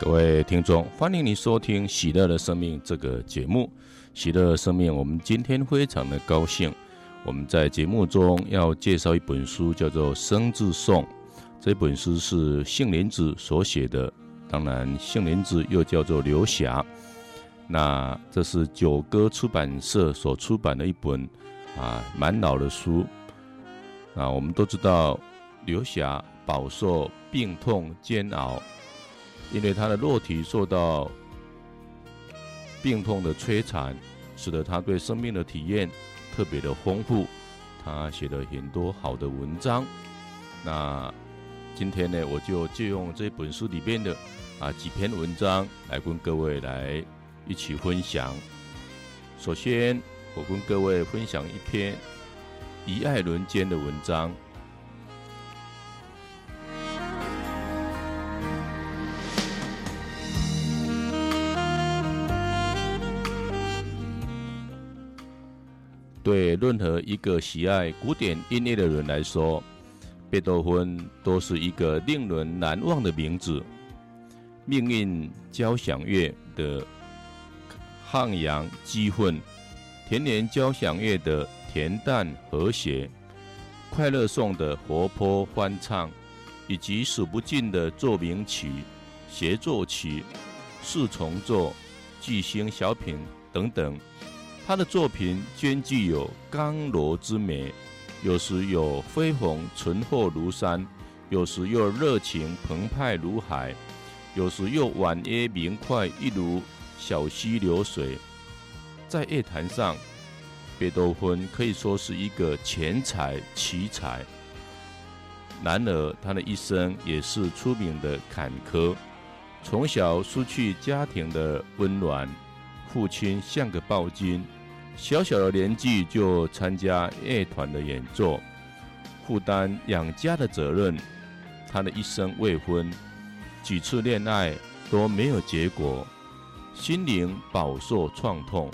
各位听众，欢迎你收听《喜乐的生命》这个节目。喜乐的生命，我们今天非常的高兴，我们在节目中要介绍一本书，叫做《生字颂》。这本书是杏林子所写的，当然杏林子又叫做刘霞。那这是九歌出版社所出版的一本啊，蛮老的书。啊，我们都知道刘霞饱受病痛煎熬。因为他的肉体受到病痛的摧残，使得他对生命的体验特别的丰富。他写了很多好的文章。那今天呢，我就借用这本书里面的啊几篇文章来跟各位来一起分享。首先，我跟各位分享一篇遗爱人间的文章。对任何一个喜爱古典音乐的人来说，贝多芬都是一个令人难忘的名字。命运交响乐的昂扬激愤，田园交响乐的恬淡和谐，快乐颂的活泼欢唱，以及数不尽的奏鸣曲、协奏曲、四重奏、即兴小品等等。他的作品兼具有刚柔之美，有时有恢宏醇厚如山，有时又热情澎湃如海，有时又婉约明快，一如小溪流水。在乐坛上，贝多芬可以说是一个全才奇才。然而，他的一生也是出名的坎坷。从小失去家庭的温暖，父亲像个暴君。小小的年纪就参加乐团的演奏，负担养家的责任。他的一生未婚，几次恋爱都没有结果，心灵饱受创痛。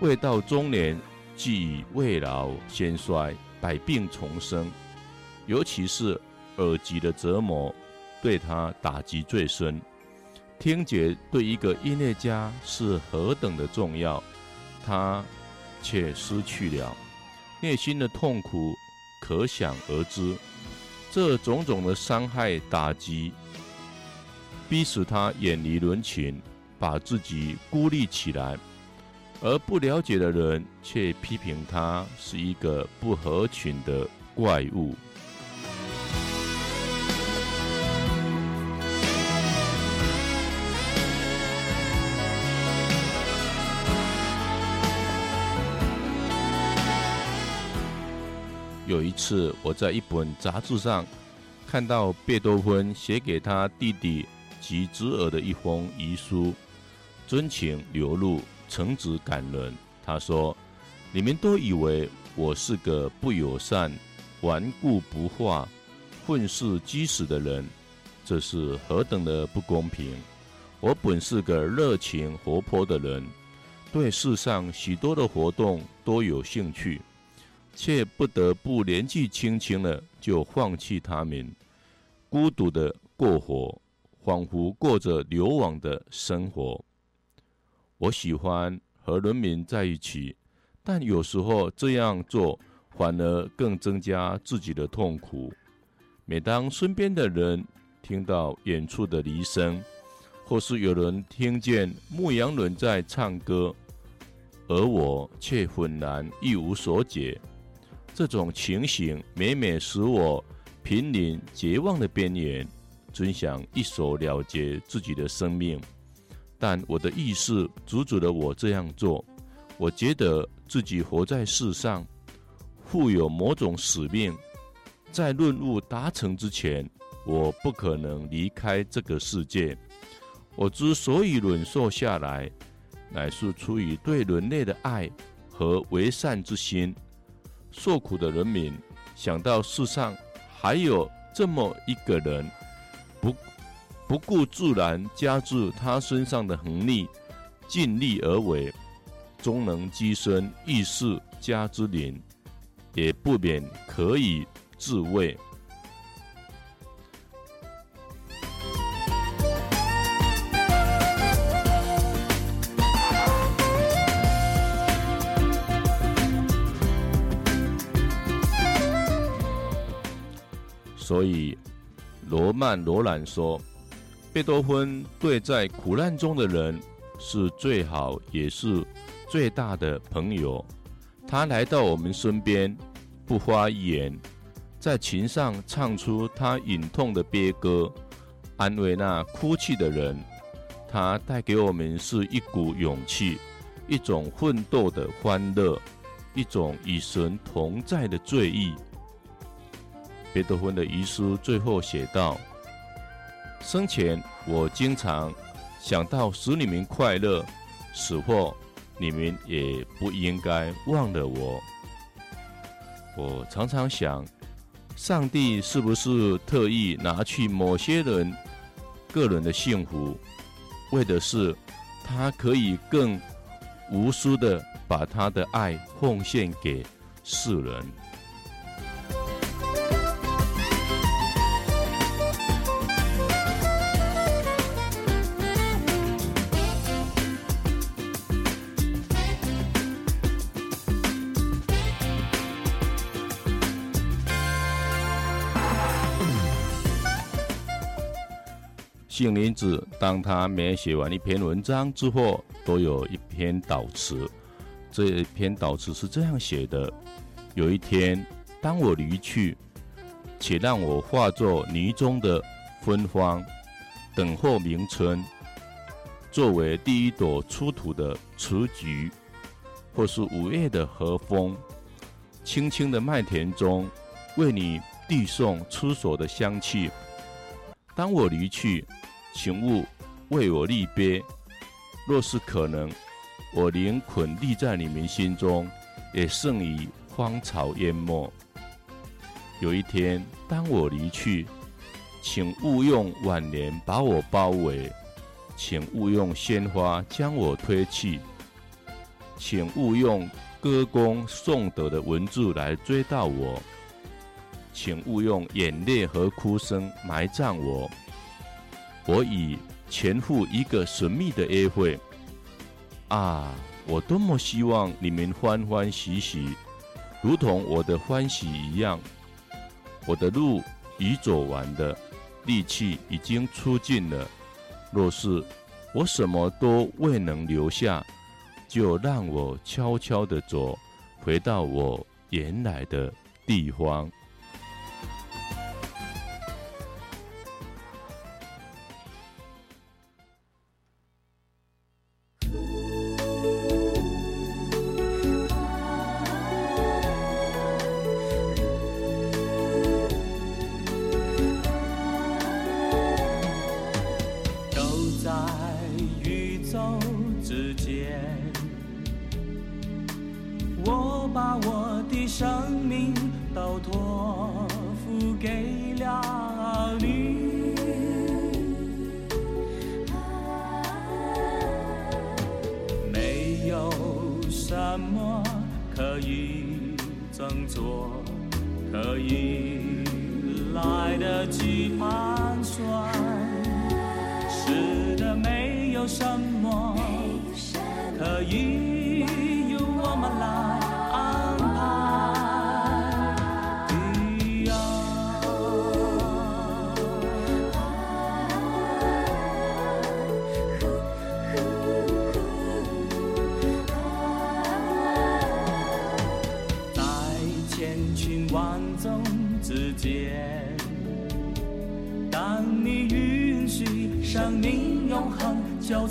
未到中年，即已未老先衰，百病丛生。尤其是耳疾的折磨，对他打击最深。听觉对一个音乐家是何等的重要。他却失去了，内心的痛苦可想而知。这种种的伤害打击，逼使他远离人群，把自己孤立起来。而不了解的人却批评他是一个不合群的怪物。有一次，我在一本杂志上看到贝多芬写给他弟弟及侄儿的一封遗书，真情流露，诚挚感人。他说：“你们都以为我是个不友善、顽固不化、混世嫉俗的人，这是何等的不公平！我本是个热情活泼的人，对世上许多的活动都有兴趣。”却不得不年纪轻轻的就放弃他们，孤独的过活，仿佛过着流亡的生活。我喜欢和人民在一起，但有时候这样做反而更增加自己的痛苦。每当身边的人听到远处的笛声，或是有人听见牧羊人在唱歌，而我却浑然一无所解。这种情形每每使我濒临绝望的边缘，真想一手了结自己的生命，但我的意识阻止了我这样做。我觉得自己活在世上，负有某种使命，在任务达成之前，我不可能离开这个世界。我之所以忍受下来，乃是出于对人类的爱和为善之心。受苦的人民想到世上还有这么一个人，不不顾自然加之他身上的横逆，尽力而为，终能跻身异世家之林，也不免可以自慰。所以罗曼·罗兰说，贝多芬对在苦难中的人是最好也是最大的朋友。他来到我们身边，不发言，在琴上唱出他隐痛的悲歌，安慰那哭泣的人。他带给我们是一股勇气，一种奋斗的欢乐，一种与神同在的醉意。贝多芬的遗书最后写道：“生前我经常想到使你们快乐，死后你们也不应该忘了我。”我常常想，上帝是不是特意拿去某些人个人的幸福？为的是，他可以更无私的把他的爱奉献给世人。杏林子，当他每写完一篇文章之后，都有一篇祷词。这篇祷词是这样写的：有一天，当我离去，且让我化作泥中的芬芳，等候明春，作为第一朵出土的雏菊，或是五月的和风，青青的麦田中，为你递送出手的香气。当我离去。请勿为我立碑，若是可能，我宁捆立在你们心中，也胜于荒草淹没。有一天，当我离去，请勿用挽联把我包围，请勿用鲜花将我推去，请勿用歌功颂德的文字来追悼我，请勿用眼泪和哭声埋葬我。我已前赴一个神秘的约会，啊！我多么希望你们欢欢喜喜，如同我的欢喜一样。我的路已走完的，力气已经出尽了。若是我什么都未能留下，就让我悄悄地走，回到我原来的地方。盘算，是的，没有什么可以。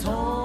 torn.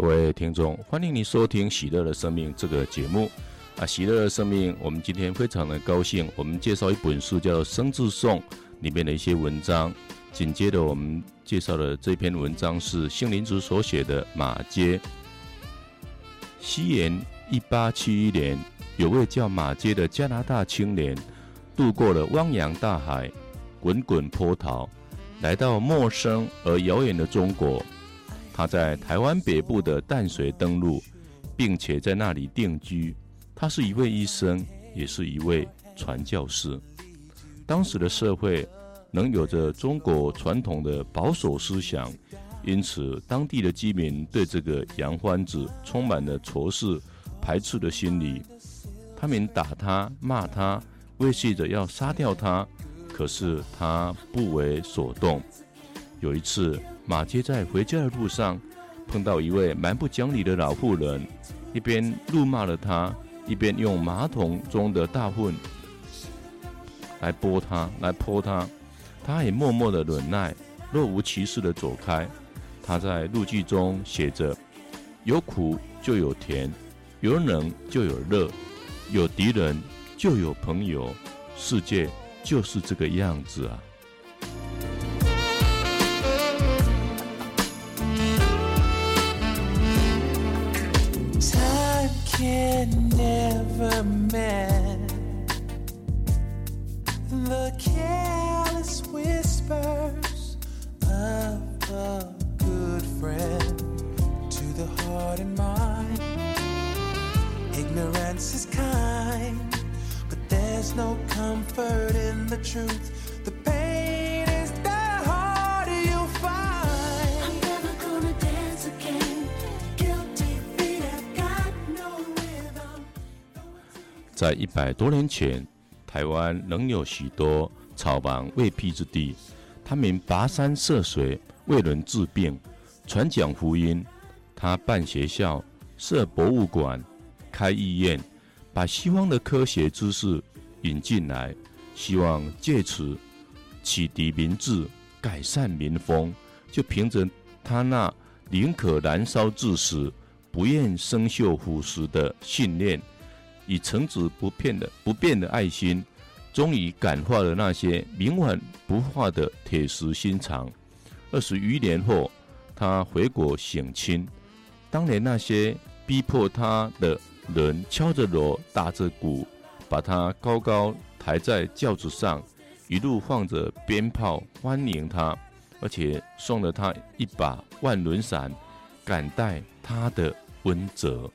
各位听众，欢迎你收听《喜乐的生命》这个节目。啊，《喜乐的生命》，我们今天非常的高兴，我们介绍一本书，叫《生字颂》里面的一些文章。紧接着，我们介绍的这篇文章是杏林子所写的《马街》。西元一八七一年，有位叫马街的加拿大青年，渡过了汪洋大海、滚滚波涛，来到陌生而遥远的中国。他在台湾北部的淡水登陆，并且在那里定居。他是一位医生，也是一位传教士。当时的社会能有着中国传统的保守思想，因此当地的居民对这个洋欢子充满了仇视、排斥的心理。他们打他、骂他，威胁着要杀掉他，可是他不为所动。有一次，马街在回家的路上，碰到一位蛮不讲理的老妇人，一边怒骂了他，一边用马桶中的大粪来泼他，来泼他。他也默默的忍耐，若无其事的走开。他在日记中写着：“有苦就有甜，有冷就有热，有敌人就有朋友，世界就是这个样子啊。” never met. The careless whispers of a good friend to the heart and mind. Ignorance is kind, but there's no comfort in the truth 在一百多年前，台湾仍有许多草莽未辟之地，他们跋山涉水，为人治病、传讲福音。他办学校、设博物馆、开医院，把西方的科学知识引进来，希望借此启迪民智、改善民风。就凭着他那宁可燃烧致死，不愿生锈腐蚀的信念。以诚挚不变的不变的爱心，终于感化了那些冥顽不化的铁石心肠。二十余年后，他回国省亲。当年那些逼迫他的人，敲着锣，打着鼓，把他高高抬在轿子上，一路放着鞭炮欢迎他。而且送了他一把万轮伞，感戴他的温泽。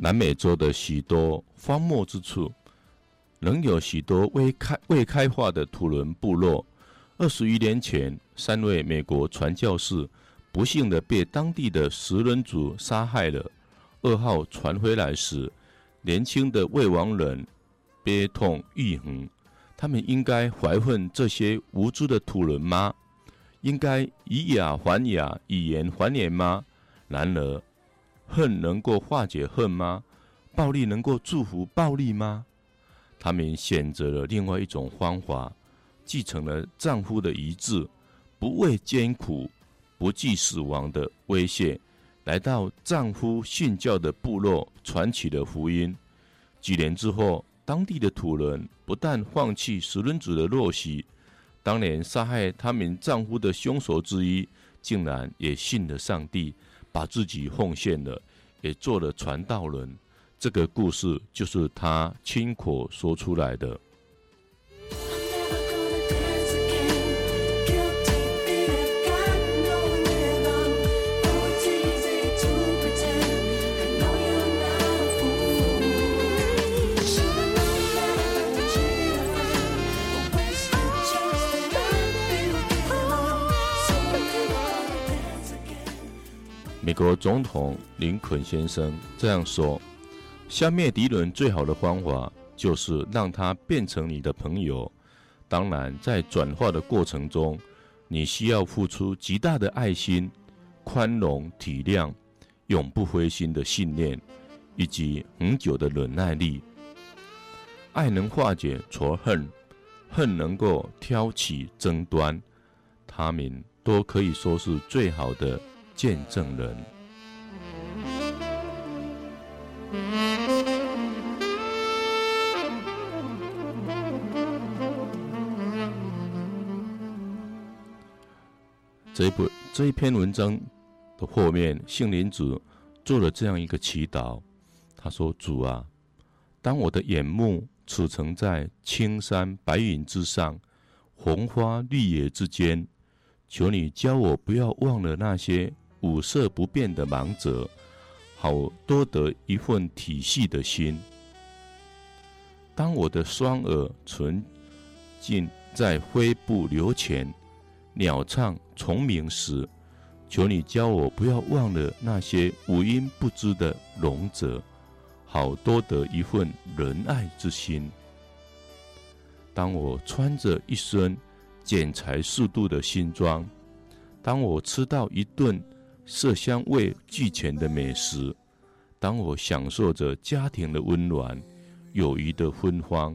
南美洲的许多荒漠之处，仍有许多未开未开化的土伦部落。二十余年前，三位美国传教士不幸地被当地的食人族杀害了。噩耗传回来时，年轻的未亡人悲痛欲横。他们应该怀恨这些无知的土人吗？应该以牙还牙，以眼还眼吗？然而，恨能够化解恨吗？暴力能够祝福暴力吗？他们选择了另外一种方法，继承了丈夫的遗志，不畏艰苦，不惧死亡的威胁，来到丈夫信教的部落，传起了福音。几年之后，当地的土人不但放弃石轮族的陋习，当年杀害他们丈夫的凶手之一，竟然也信了上帝。把自己奉献了，也做了传道人。这个故事就是他亲口说出来的。美国总统林肯先生这样说：“消灭敌人最好的方法，就是让他变成你的朋友。当然，在转化的过程中，你需要付出极大的爱心、宽容、体谅、永不灰心的信念，以及恒久的忍耐力。爱能化解仇恨，恨能够挑起争端，他们都可以说是最好的。”见证人。这一部这一篇文章的后面，杏林子做了这样一个祈祷。他说：“主啊，当我的眼目驰骋在青山白云之上，红花绿叶之间，求你教我不要忘了那些。”五色不变的盲者，好多得一份体系的心。当我的双耳纯净在飞步流泉、鸟唱虫鸣时，求你教我不要忘了那些五音不支的聋者，好多得一份仁爱之心。当我穿着一身剪裁适度的新装，当我吃到一顿。色香味俱全的美食，当我享受着家庭的温暖、友谊的芬芳，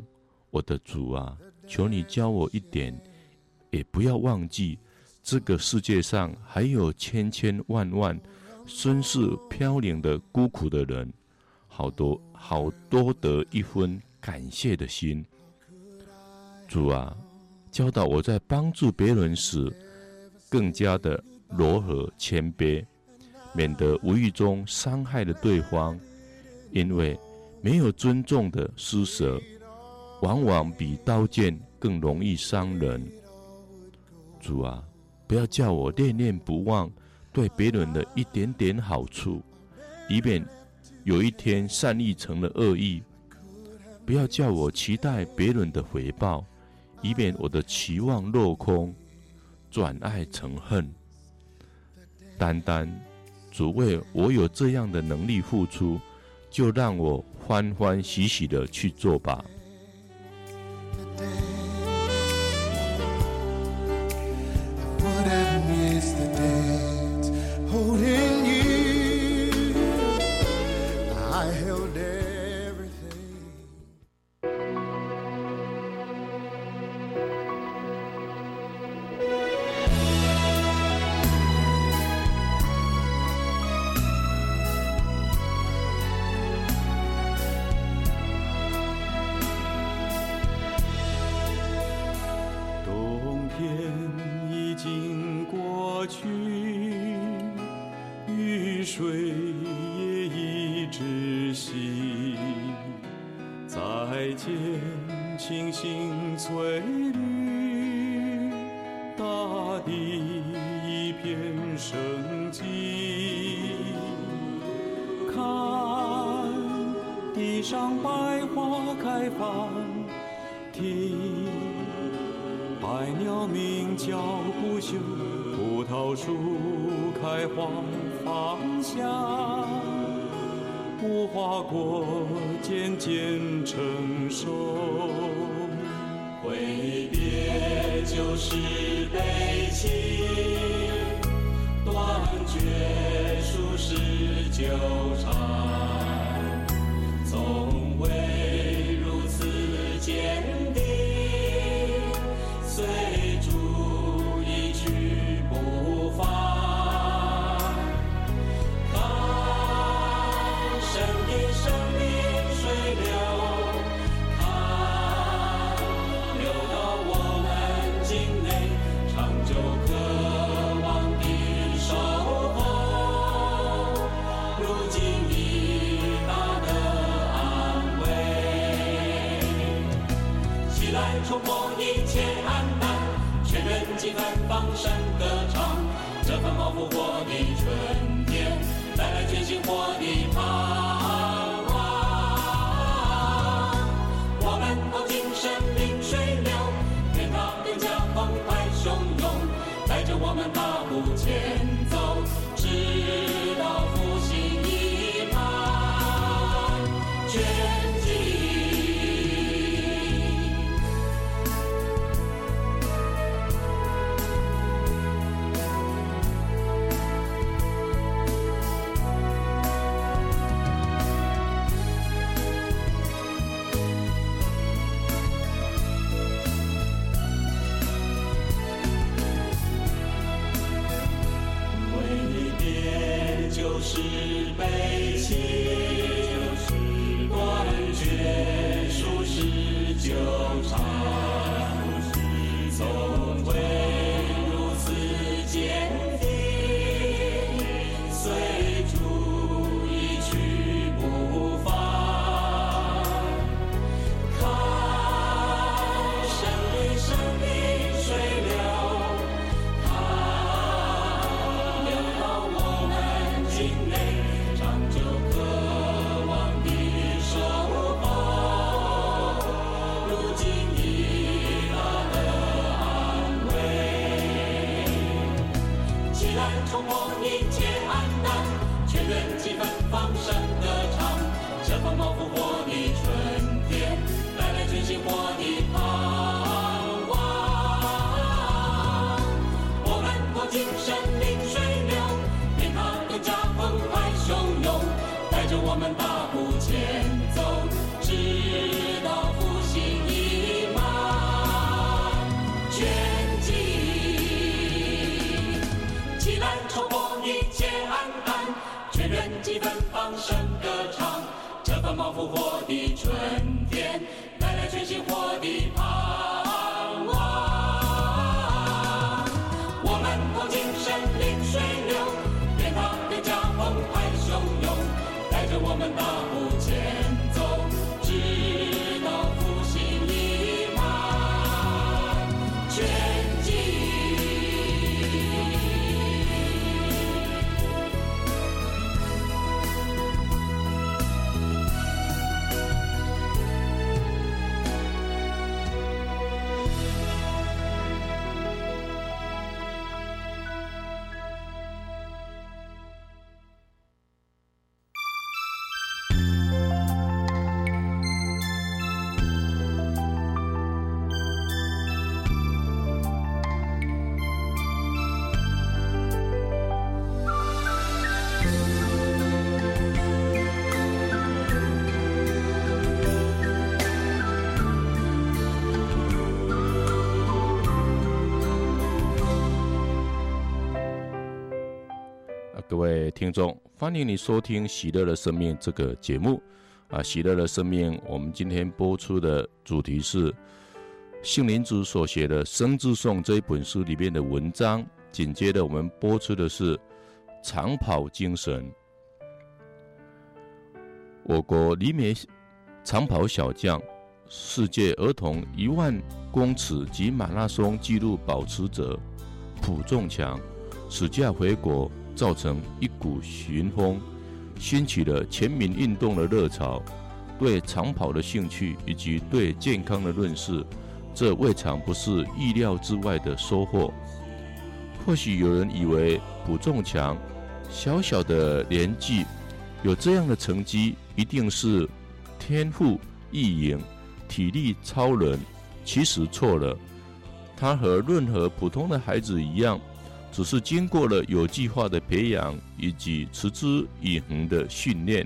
我的主啊，求你教我一点，也不要忘记，这个世界上还有千千万万身世飘零的孤苦的人，好多好多得一分感谢的心。主啊，教导我在帮助别人时，更加的。柔和谦卑，免得无意中伤害了对方。因为没有尊重的施舍，往往比刀剑更容易伤人。主啊，不要叫我念念不忘对别人的一点点好处，以免有一天善意成了恶意。不要叫我期待别人的回报，以免我的期望落空，转爱成恨。单单主为我有这样的能力付出，就让我欢欢喜喜的去做吧。百鸟鸣叫不休，葡萄树开花芳香。无花果渐渐成熟，挥别旧时悲情，断绝数十纠缠，是悲情。听众，欢迎你收听《喜乐的生命》这个节目。啊，《喜乐的生命》，我们今天播出的主题是杏林子所写的《生之颂》这一本书里面的文章。紧接着，我们播出的是长跑精神。我国里美长跑小将世界儿童一万公尺及马拉松纪录保持者卜仲强暑假回国，造成一股旋风，掀起了全民运动的热潮，对长跑的兴趣以及对健康的认识，这未尝不是意料之外的收获。或许有人以为卜仲强小小的年纪有这样的成绩，一定是天赋异禀。体力超人，其实错了。他和任何普通的孩子一样，只是经过了有计划的培养以及持之以恒的训练。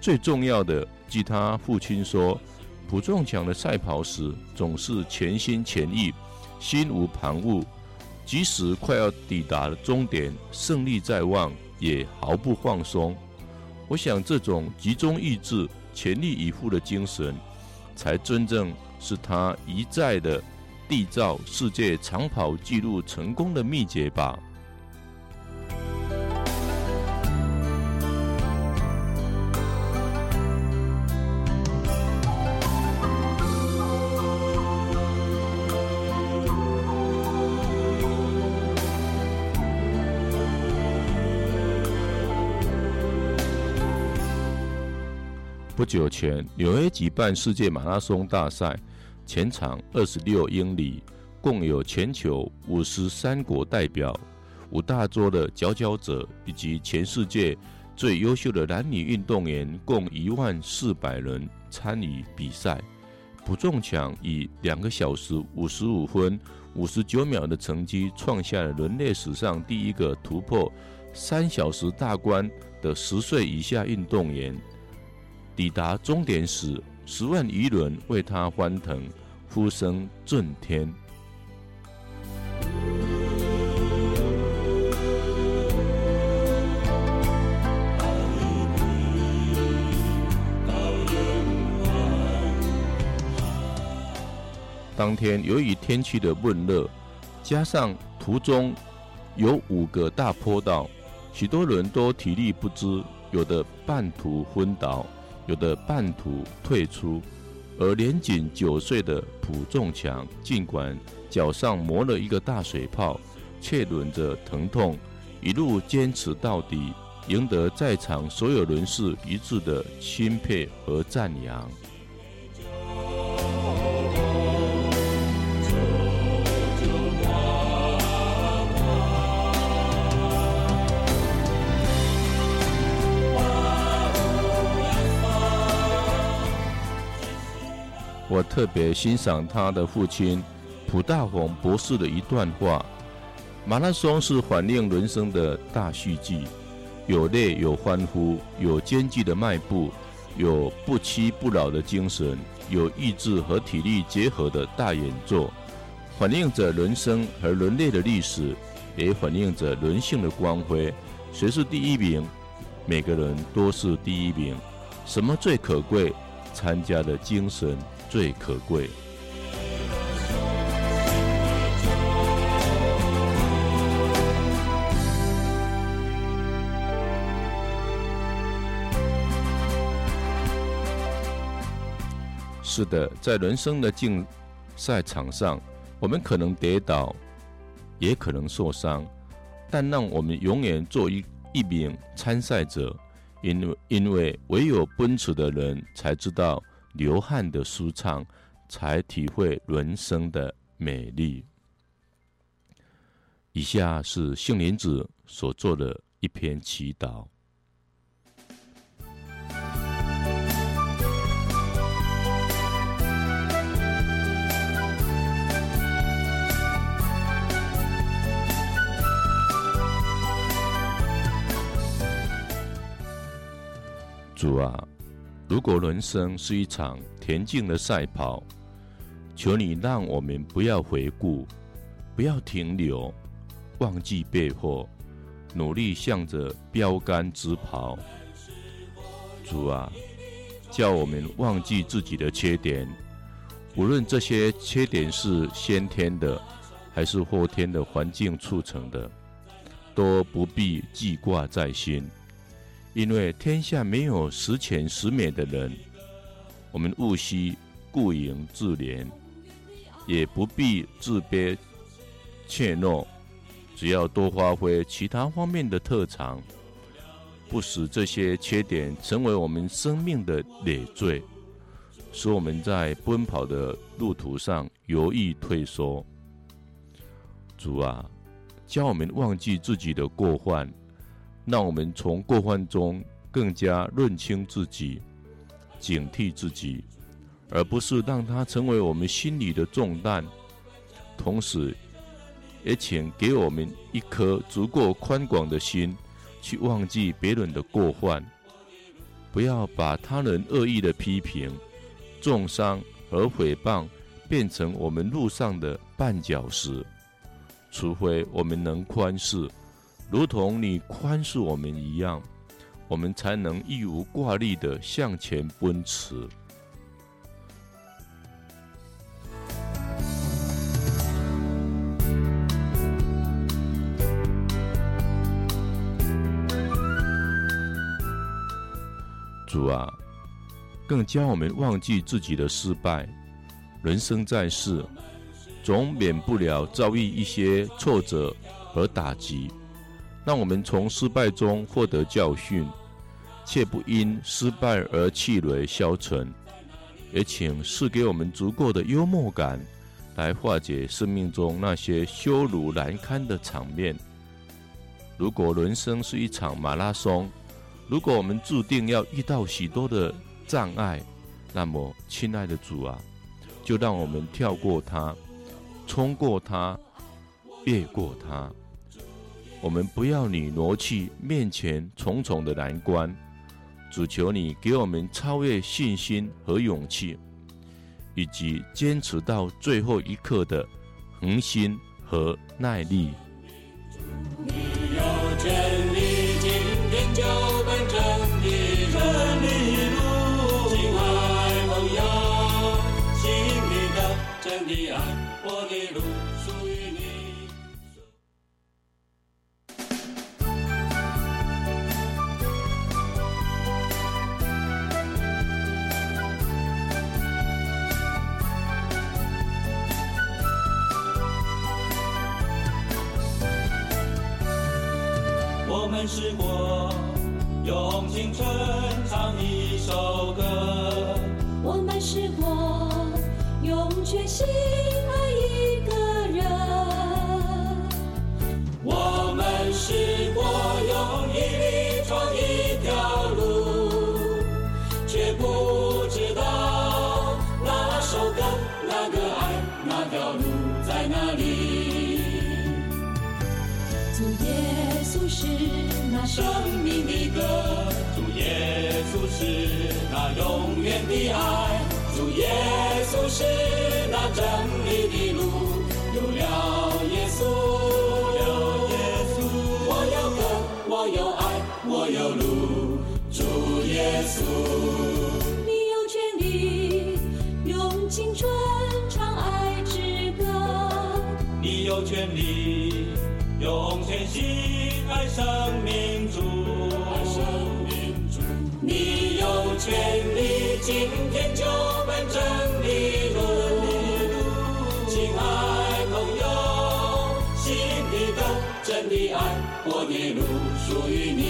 最重要的，据他父亲说，卜仲强的赛跑时总是全心全意，心无旁骛。即使快要抵达了终点，胜利在望，也毫不放松。我想，这种集中意志、全力以赴的精神。才真正是他一再的缔造世界长跑纪录成功的秘诀吧。不久前，纽约举办世界马拉松大赛，全长二十六英里，共有全球五十三国代表、五大洲的佼佼者，以及全世界最优秀的男女运动员，共一万四百人参与比赛。不中强以两个小时五十五分五十九秒的成绩，创下了人类史上第一个突破三小时大关的十岁以下运动员。抵达终点时，十万余人为他欢腾，呼声震天。当天由于天气的闷热，加上途中有五个大坡道，许多人都体力不支，有的半途昏倒。有的半途退出，而年仅九岁的朴仲强，尽管脚上磨了一个大水泡，却忍着疼痛，一路坚持到底，赢得在场所有人士一致的钦佩和赞扬。我特别欣赏他的父亲卜大宏博士的一段话：马拉松是反映人生的大戏剧，有泪有欢呼，有艰巨的迈步，有不屈不挠的精神，有意志和体力结合的大演奏，反映着人生和人类的历史，也反映着人性的光辉。谁是第一名？每个人都是第一名。什么最可贵？参加的精神。最可贵。是的，在人生的竞赛场上，我们可能跌倒，也可能受伤，但让我们永远做一一名参赛者，因为因为唯有奔驰的人才知道。流汗的舒畅，才体会人生的美丽。以下是杏林子所做的一篇祈祷。主啊。如果人生是一场田径的赛跑，求你让我们不要回顾，不要停留，忘记背后，努力向着标杆直跑。主啊，叫我们忘记自己的缺点，无论这些缺点是先天的，还是后天的环境促成的，都不必记挂在心。因为天下没有十全十美的人，我们务须顾影自怜，也不必自卑怯懦，只要多发挥其他方面的特长，不使这些缺点成为我们生命的累赘，使我们在奔跑的路途上犹豫退缩。主啊，教我们忘记自己的过犯，让我们从过患中更加认清自己，警惕自己，而不是让它成为我们心里的重担。同时，也请给我们一颗足够宽广的心，去忘记别人的过犯，不要把他人恶意的批评、重伤和诽谤变成我们路上的绊脚石。除非我们能宽恕，如同你宽恕我们一样，我们才能义无挂虑的向前奔驰。主啊，更教我们忘记自己的失败。人生在世。总免不了遭遇一些挫折和打击，让我们从失败中获得教训，切不因失败而气馁消沉。也请赐给我们足够的幽默感，来化解生命中那些羞辱难堪的场面。如果人生是一场马拉松，如果我们注定要遇到许多的障碍，那么，亲爱的主啊，就让我们跳过它。冲过它，越过它。我们不要你挪去面前重重的难关，只求你给我们超越信心和勇气，以及坚持到最后一刻的恒心和耐力。你有真理，今天就用青春唱一首歌，我们试过用全心爱一个人，我们试过用毅力闯一条路，却不知道那首歌、那个爱、那条路在哪里。主耶稣是那。生命的歌，永远的爱，主耶稣是那真真的路，亲爱朋友，心里都真的爱，我的路属于你，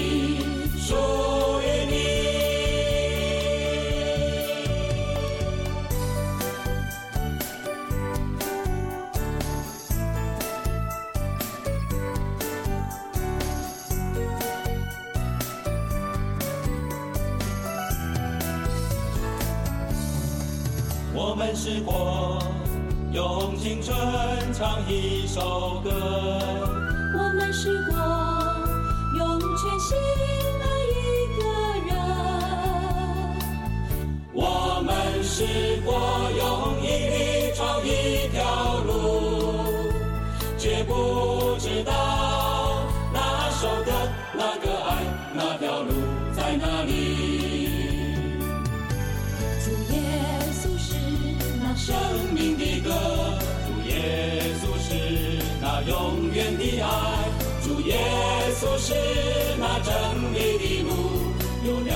唱一首歌，我们试过用全心爱一个人，我们试过用毅力闯一条路，却不知道那首歌、那个爱、那条路在哪里。是那真理的路，有了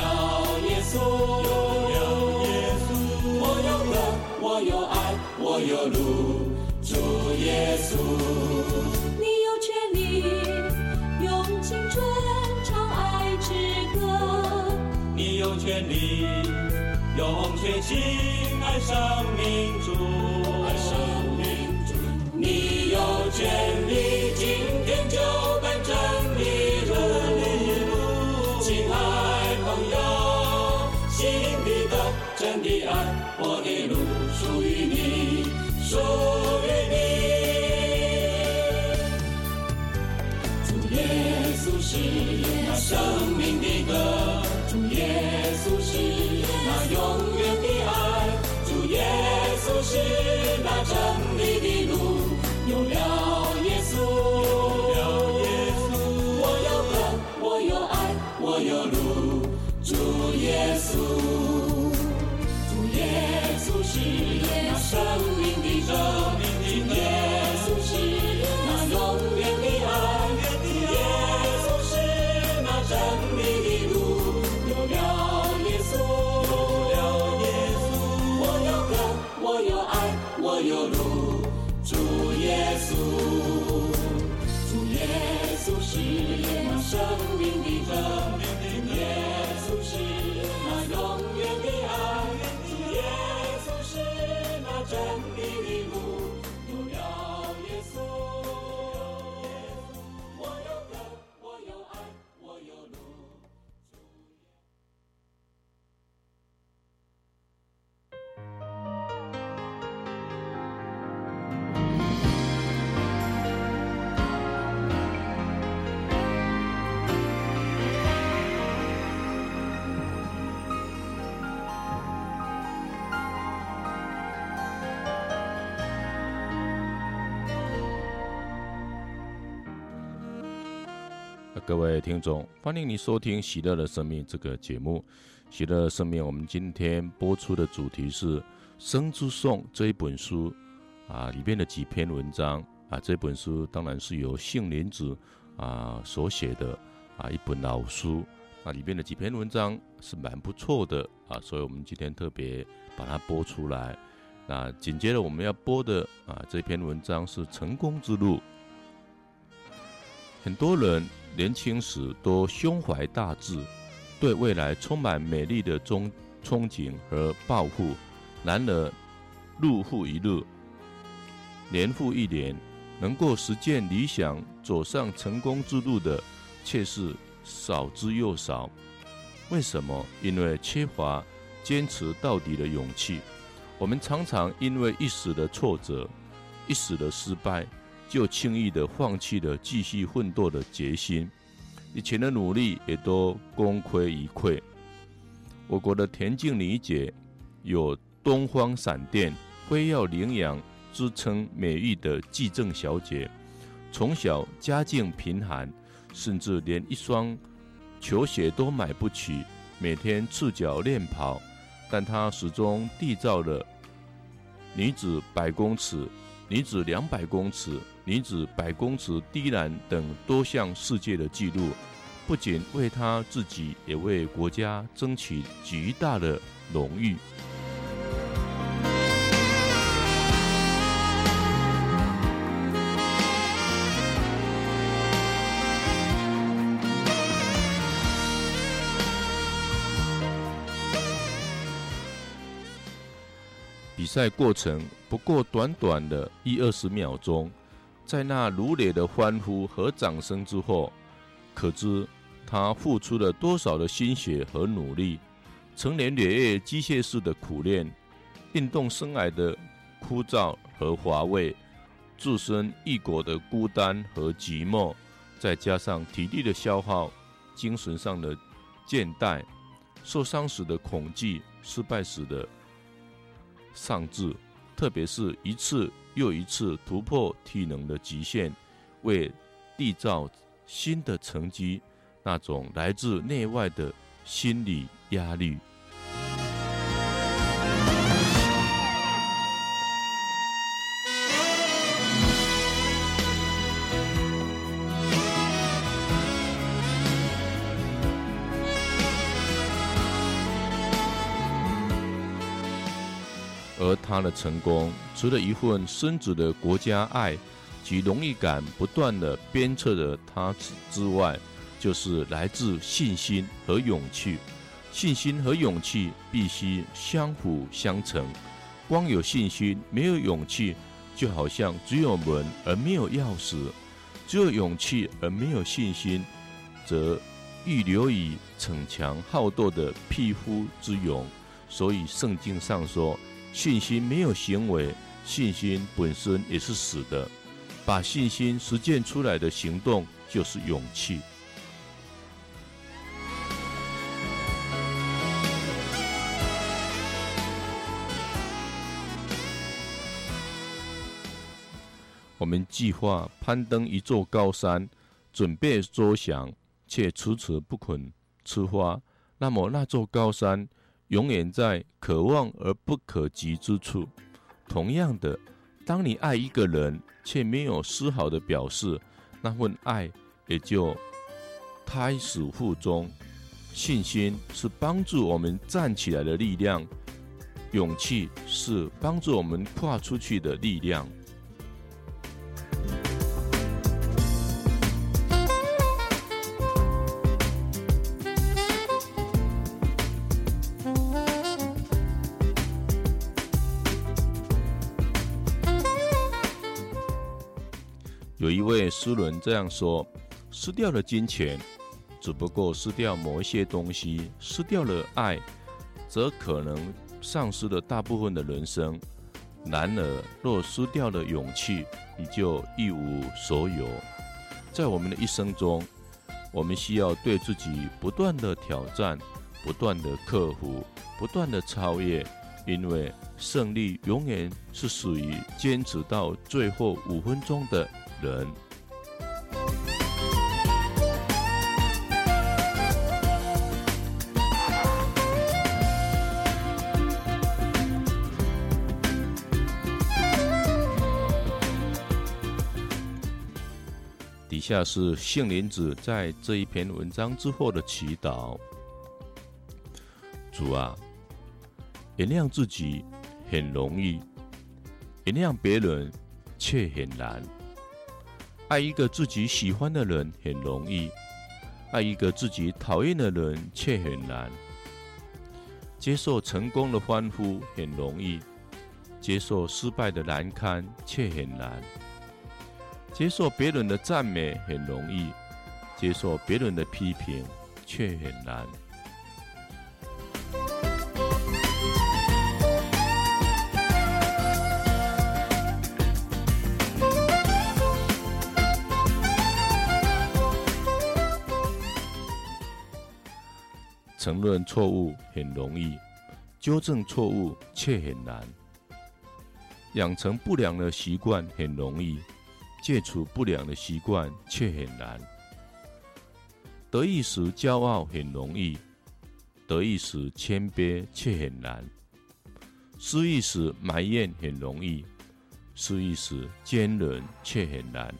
耶稣，有了耶稣，我有歌，有爱，我有路，主耶稣。你有权利用青春唱爱之歌，你有权利用全心爱生命主，爱生命主。你有权利今天就奔真各位听众，欢迎你收听《喜乐的生命》这个节目。《喜乐的生命》，我们今天播出的主题是《生之颂》这一本书啊，里面的几篇文章啊。这本书当然是由杏林子啊所写的啊一本老书啊，里面的几篇文章是蛮不错的啊，所以我们今天特别把它播出来。那紧接着我们要播的啊这篇文章是《成功之路》，很多人。年轻时都胸怀大志，对未来充满美丽的憧憧憬和抱负。然而，日复一日，年复一年，能够实践理想、走上成功之路的，却是少之又少。为什么？因为缺乏坚持到底的勇气。我们常常因为一时的挫折、一时的失败。就轻易地放弃了继续奋斗的决心，以前的努力也都功亏一篑。我国的田径女姐有“东方闪电，辉耀羚羊”之称美誉的纪政小姐，从小家境贫寒，甚至连一双球鞋都买不起，每天赤脚练跑，但她始终缔造了女子百公尺。女子两百公尺、女子百公尺低栏等多项世界的纪录，不仅为她自己，也为国家争取极大的荣誉。赛过程不过短短的一二十秒钟，在那如雷的欢呼和掌声之后，可知他付出了多少的心血和努力。成年累月机械式的苦练，运动生涯的枯燥和乏味，置身异国的孤单和寂寞，再加上体力的消耗、精神上的倦怠、受伤时的恐惧、失败时的上至，特别是一次又一次突破体能的极限，为缔造新的成绩，那种来自内外的心理压力。他的成功，除了一份深植的国家爱及荣誉感不断的鞭策着他之外，就是来自信心和勇气。信心和勇气必须相辅相成。光有信心，没有勇气，就好像只有门而没有钥匙；只有勇气而没有信心，则预留以逞强好斗的匹夫之勇。所以圣经上说，信心没有行为，信心本身也是死的。把信心实践出来的行动，就是勇气。我们计划攀登一座高山，准备周详，却迟迟不肯出发。那么，那座高山永远在可望而不可及之处。同样的，当你爱一个人，却没有丝毫的表示，那份爱也就胎死腹中。信心是帮助我们站起来的力量，勇气是帮助我们跨出去的力量。诗人这样说：“失掉了金钱，只不过失掉某一些东西；失掉了爱，则可能丧失了大部分的人生。然而，若失掉了勇气，你就一无所有。在我们的一生中，我们需要对自己不断的挑战，不断的克服，不断的超越，因为胜利永远是属于坚持到最后五分钟的。”人底下是杏林子在这一篇文章之后的祈祷：主啊，原谅自己很容易，原谅别人却很难。爱一个自己喜欢的人很容易，爱一个自己讨厌的人却很难。接受成功的欢呼很容易，接受失败的难堪却很难。接受别人的赞美很容易，接受别人的批评却很难。承认错误很容易，纠正错误却很难。养成不良的习惯很容易，戒除不良的习惯却很难。得意时骄傲很容易，得意时谦卑却很难。失意时埋怨很容易，失意时坚忍却很难。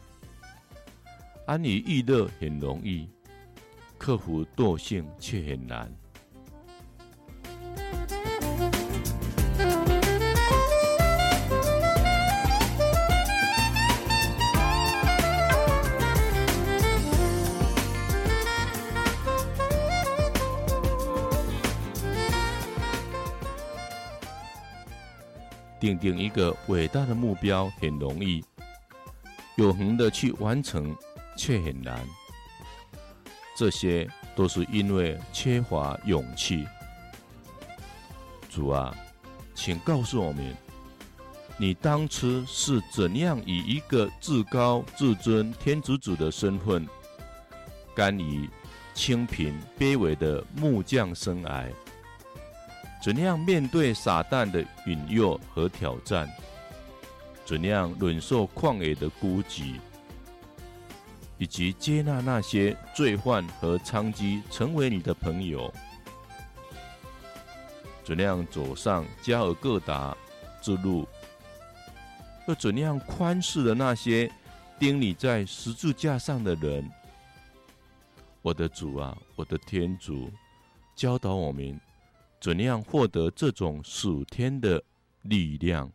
安于逸乐很容易。克服惰性却很难。定定一个伟大的目标很容易，永恒的去完成却很难。这些都是因为缺乏勇气。主啊，请告诉我们，你当初是怎样以一个至高至尊天主子的身份，甘于清贫卑微的木匠生涯，怎样面对撒旦的引诱和挑战，怎样忍受旷野的孤寂。以及接纳那些罪犯和娼妓成为你的朋友，怎样走上加尔各答之路，又怎样宽恕了那些钉你在十字架上的人？我的主啊，我的天主，教导我们怎样获得这种属天的力量。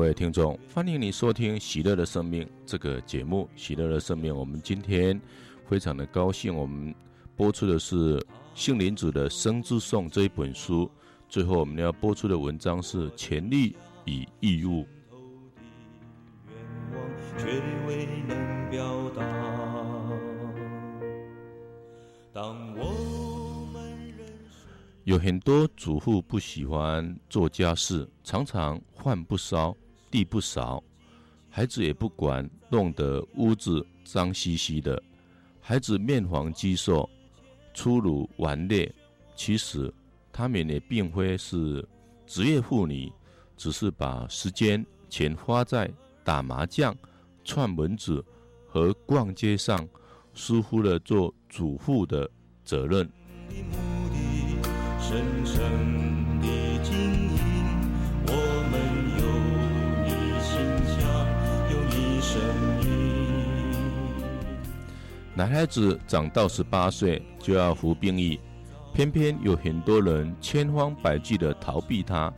各位听众，欢迎你收听《喜乐的生命》这个节目。《喜乐的生命》，我们今天非常的高兴，我们播出的是杏林子的《生之颂》这一本书。最后，我们要播出的文章是《权利与义务》。当我们有很多主妇不喜欢做家事，常常饭不烧，地不少，孩子也不管，弄得屋子脏兮兮的，孩子面黄肌瘦，粗鲁顽劣。其实，他们也并非是职业妇女，只是把时间全花在打麻将、串门子和逛街上，疏忽了做主妇的责任。男孩子长到十八岁就要服兵役。偏偏有很多人千方百计地逃避他，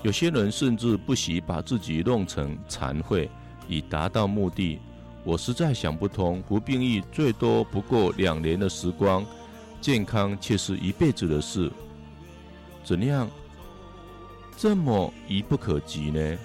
有些人甚至不惜把自己弄成残废，以达到目的。我实在想不通，服兵役最多不过两年的时光，健康却是一辈子的事，怎样这么遥不可及呢？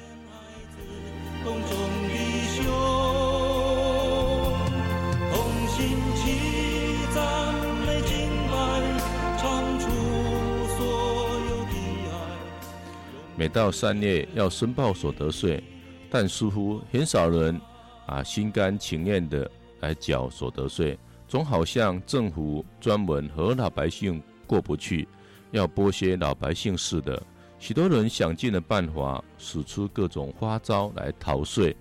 每到三月要申报所得税，但似乎很少人啊心甘情愿的来缴所得税，总好像政府专门和老百姓过不去，要剥削老百姓似的。许多人想尽了办法，使出各种花招来逃税，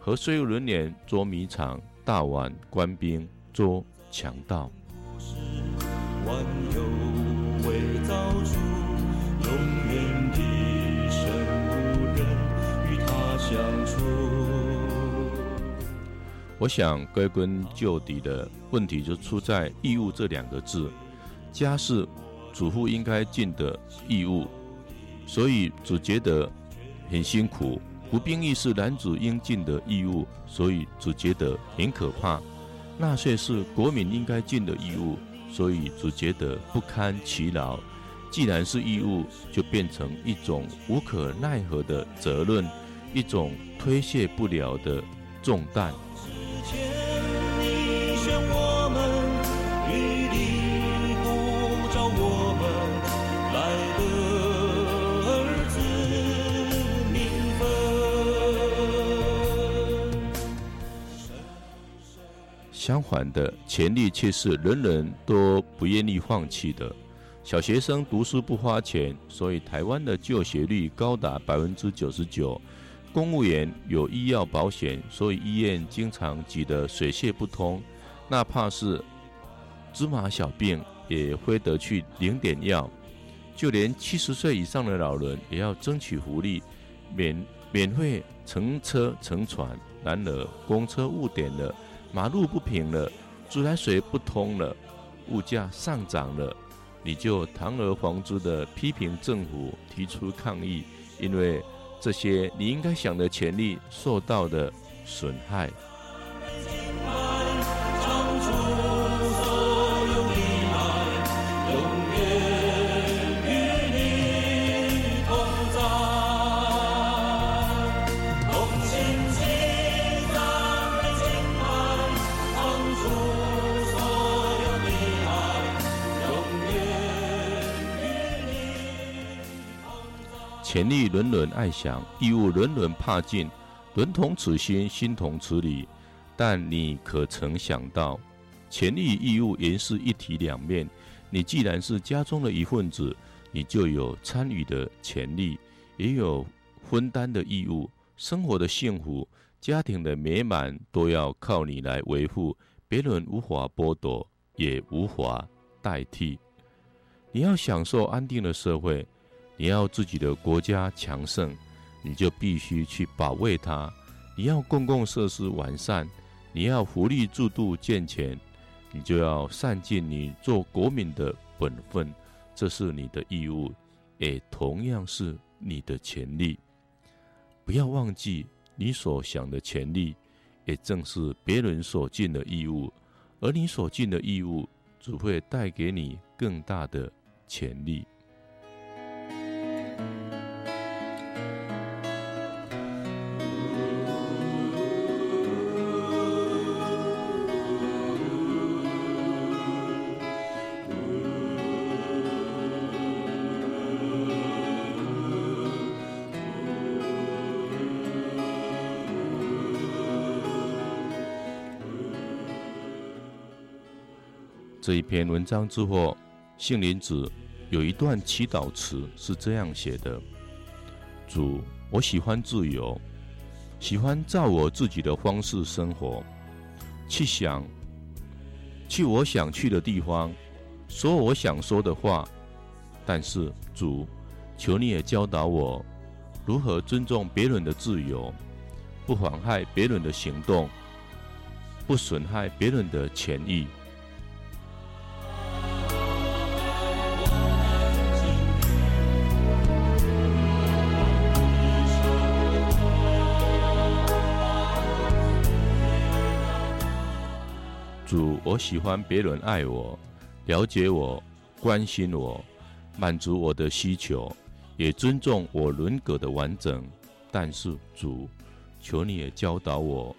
和税务人员捉迷藏，大碗官兵捉强盗。我想归根究底的问题就出在“义务”这两个字。家事主妇应该尽的义务，所以只觉得很辛苦；服兵役是男子应尽的义务，所以只觉得很可怕；纳税是国民应该尽的义务，所以只觉得不堪其劳。既然是义务，就变成一种无可奈何的责任，一种推卸不了的重担。相反的，权利却是人人都不愿意放弃的。小学生读书不花钱，所以台湾的就学率高达百分之九十九。公务员有医药保险，所以医院经常挤得水泄不通。哪怕是芝麻小病，也非得去领点药。就连七十岁以上的老人，也要争取福利，免免费乘车乘船。然而，公车误点了。马路不平了，自来水不通了，物价上涨了，你就堂而皇之的批评政府，提出抗议，因为这些你应该享的权利受到的损害。权利人人爱享，义务人人怕尽，人同此心，心同此理。但你可曾想到，权利义务原是一体两面。你既然是家中的一份子，你就有参与的权利，也有分担的义务。生活的幸福、家庭的美满，都要靠你来维护，别人无法剥夺，也无法代替。你要享受安定的社会。你要自己的国家强盛，你就必须去保卫它；你要公共设施完善，你要福利制度健全，你就要善尽你做国民的本分。这是你的义务，也同样是你的权利。不要忘记，你所想的权利，也正是别人所尽的义务，而你所尽的义务，只会带给你更大的权利。这一篇文章之后，杏林子有一段祈祷词是这样写的：“主，我喜欢自由，喜欢照我自己的方式生活，去想，去我想去的地方，说我想说的话。但是，主，求你也教导我如何尊重别人的自由，不妨害别人的行动，不损害别人的权益。”我喜欢别人爱我、了解我、关心我、满足我的需求，也尊重我人格的完整。但是，主，求你也教导我